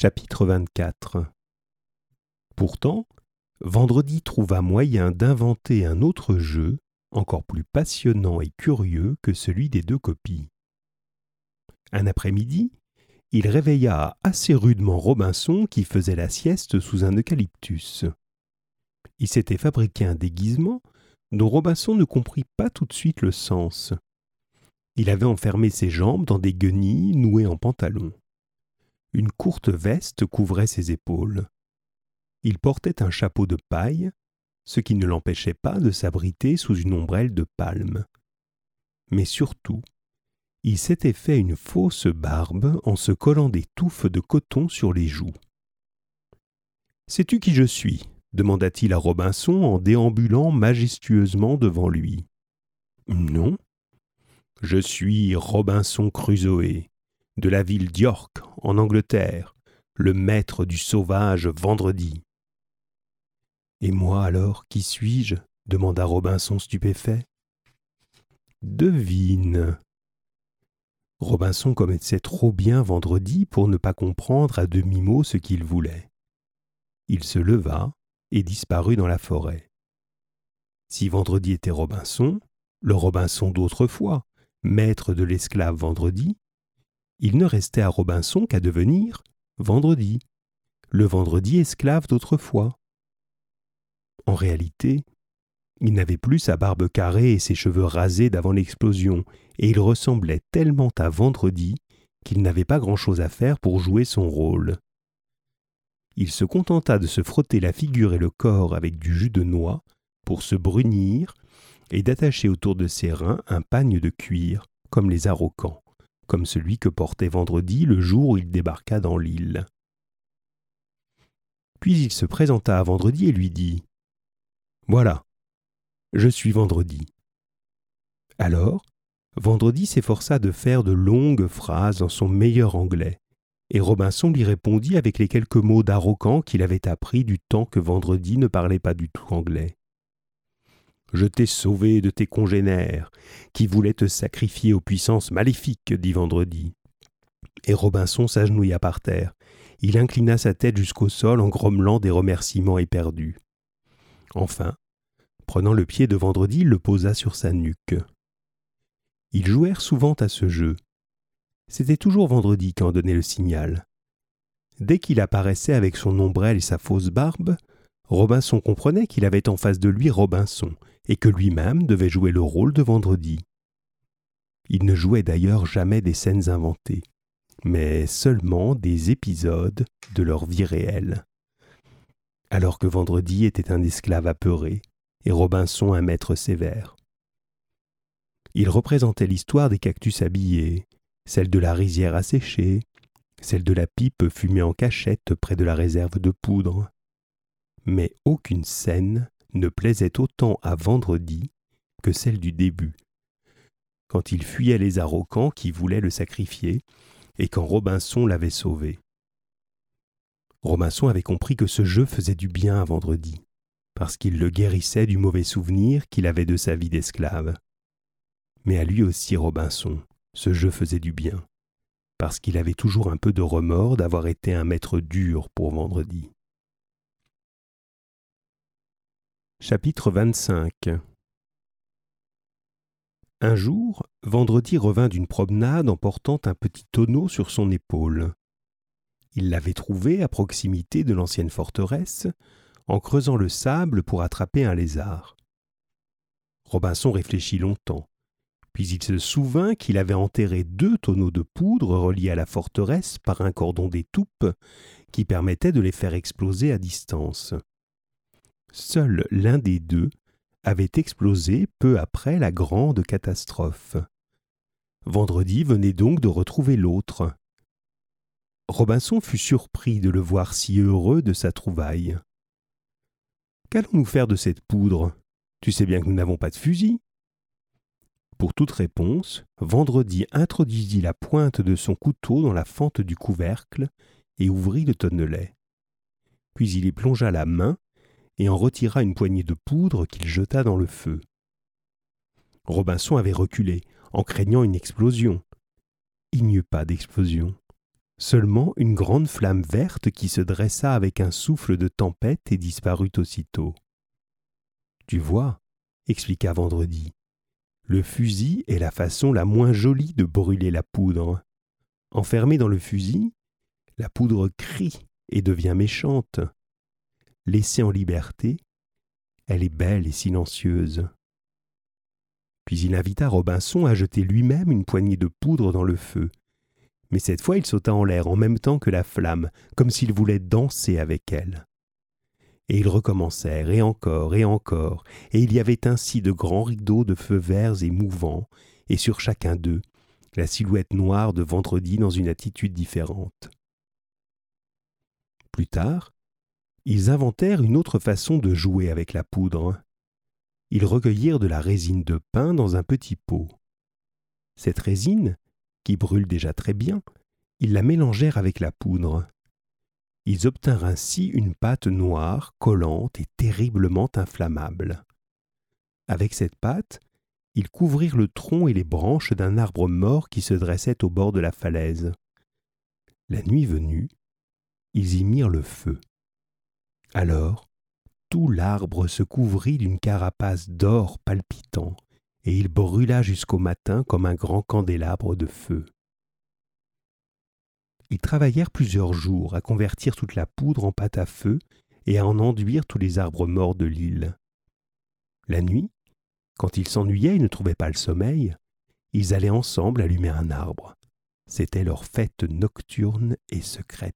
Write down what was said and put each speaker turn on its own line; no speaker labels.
Chapitre 24 Pourtant, Vendredi trouva moyen d'inventer un autre jeu, encore plus passionnant et curieux que celui des deux copies. Un après-midi, il réveilla assez rudement Robinson qui faisait la sieste sous un eucalyptus. Il s'était fabriqué un déguisement dont Robinson ne comprit pas tout de suite le sens. Il avait enfermé ses jambes dans des guenilles nouées en pantalon. Une courte veste couvrait ses épaules. Il portait un chapeau de paille, ce qui ne l'empêchait pas de s'abriter sous une ombrelle de palme. Mais surtout, il s'était fait une fausse barbe en se collant des touffes de coton sur les joues. Sais-tu qui je suis? demanda-t-il à Robinson en déambulant majestueusement devant lui. Non. Je suis Robinson Crusoe, de la ville d'York, en Angleterre, le maître du sauvage vendredi. Et moi alors, qui suis-je? demanda Robinson stupéfait. Devine. Robinson connaissait trop bien Vendredi pour ne pas comprendre à demi-mot ce qu'il voulait. Il se leva et disparut dans la forêt. Si Vendredi était Robinson, le Robinson d'autrefois, maître de l'esclave Vendredi, il ne restait à Robinson qu'à devenir Vendredi, le Vendredi esclave d'autrefois. En réalité, il n'avait plus sa barbe carrée et ses cheveux rasés d'avant l'explosion, et il ressemblait tellement à Vendredi qu'il n'avait pas grand-chose à faire pour jouer son rôle. Il se contenta de se frotter la figure et le corps avec du jus de noix pour se brunir et d'attacher autour de ses reins un pagne de cuir, comme les arrocans, comme celui que portait Vendredi le jour où il débarqua dans l'île. Puis il se présenta à Vendredi et lui dit voilà. Je suis vendredi. Alors, vendredi s'efforça de faire de longues phrases dans son meilleur anglais, et Robinson lui répondit avec les quelques mots d'arrogant qu'il avait appris du temps que vendredi ne parlait pas du tout anglais. Je t'ai sauvé de tes congénères, qui voulaient te sacrifier aux puissances maléfiques, dit Vendredi. Et Robinson s'agenouilla par terre. Il inclina sa tête jusqu'au sol en grommelant des remerciements éperdus. Enfin, prenant le pied de Vendredi, il le posa sur sa nuque. Ils jouèrent souvent à ce jeu. C'était toujours Vendredi qui en donnait le signal. Dès qu'il apparaissait avec son ombrelle et sa fausse barbe, Robinson comprenait qu'il avait en face de lui Robinson, et que lui-même devait jouer le rôle de Vendredi. Il ne jouait d'ailleurs jamais des scènes inventées, mais seulement des épisodes de leur vie réelle alors que Vendredi était un esclave apeuré et Robinson un maître sévère. Il représentait l'histoire des cactus habillés, celle de la rizière asséchée, celle de la pipe fumée en cachette près de la réserve de poudre. Mais aucune scène ne plaisait autant à Vendredi que celle du début, quand il fuyait les arrocans qui voulaient le sacrifier et quand Robinson l'avait sauvé. Robinson avait compris que ce jeu faisait du bien à Vendredi, parce qu'il le guérissait du mauvais souvenir qu'il avait de sa vie d'esclave. Mais à lui aussi, Robinson, ce jeu faisait du bien, parce qu'il avait toujours un peu de remords d'avoir été un maître dur pour Vendredi. Chapitre 25 Un jour, Vendredi revint d'une promenade en portant un petit tonneau sur son épaule. Il l'avait trouvé à proximité de l'ancienne forteresse, en creusant le sable pour attraper un lézard. Robinson réfléchit longtemps, puis il se souvint qu'il avait enterré deux tonneaux de poudre reliés à la forteresse par un cordon d'étoupe qui permettait de les faire exploser à distance. Seul l'un des deux avait explosé peu après la grande catastrophe. Vendredi venait donc de retrouver l'autre. Robinson fut surpris de le voir si heureux de sa trouvaille. Qu'allons-nous faire de cette poudre? Tu sais bien que nous n'avons pas de fusil. Pour toute réponse, Vendredi introduisit la pointe de son couteau dans la fente du couvercle et ouvrit le tonnelet. Puis il y plongea la main et en retira une poignée de poudre qu'il jeta dans le feu. Robinson avait reculé, en craignant une explosion. Il n'y eut pas d'explosion. Seulement une grande flamme verte qui se dressa avec un souffle de tempête et disparut aussitôt. Tu vois, expliqua Vendredi, le fusil est la façon la moins jolie de brûler la poudre. Enfermée dans le fusil, la poudre crie et devient méchante. Laissée en liberté, elle est belle et silencieuse. Puis il invita Robinson à jeter lui-même une poignée de poudre dans le feu. Mais cette fois il sauta en l'air en même temps que la flamme, comme s'il voulait danser avec elle. Et ils recommencèrent, et encore, et encore, et il y avait ainsi de grands rideaux de feux verts et mouvants, et sur chacun d'eux, la silhouette noire de vendredi dans une attitude différente. Plus tard, ils inventèrent une autre façon de jouer avec la poudre. Ils recueillirent de la résine de pin dans un petit pot. Cette résine, qui brûle déjà très bien, ils la mélangèrent avec la poudre. Ils obtinrent ainsi une pâte noire, collante et terriblement inflammable. Avec cette pâte, ils couvrirent le tronc et les branches d'un arbre mort qui se dressait au bord de la falaise. La nuit venue, ils y mirent le feu. Alors, tout l'arbre se couvrit d'une carapace d'or palpitant, et il brûla jusqu'au matin comme un grand candélabre de feu. Ils travaillèrent plusieurs jours à convertir toute la poudre en pâte à feu et à en enduire tous les arbres morts de l'île. La nuit, quand ils s'ennuyaient et ne trouvaient pas le sommeil, ils allaient ensemble allumer un arbre. C'était leur fête nocturne et secrète.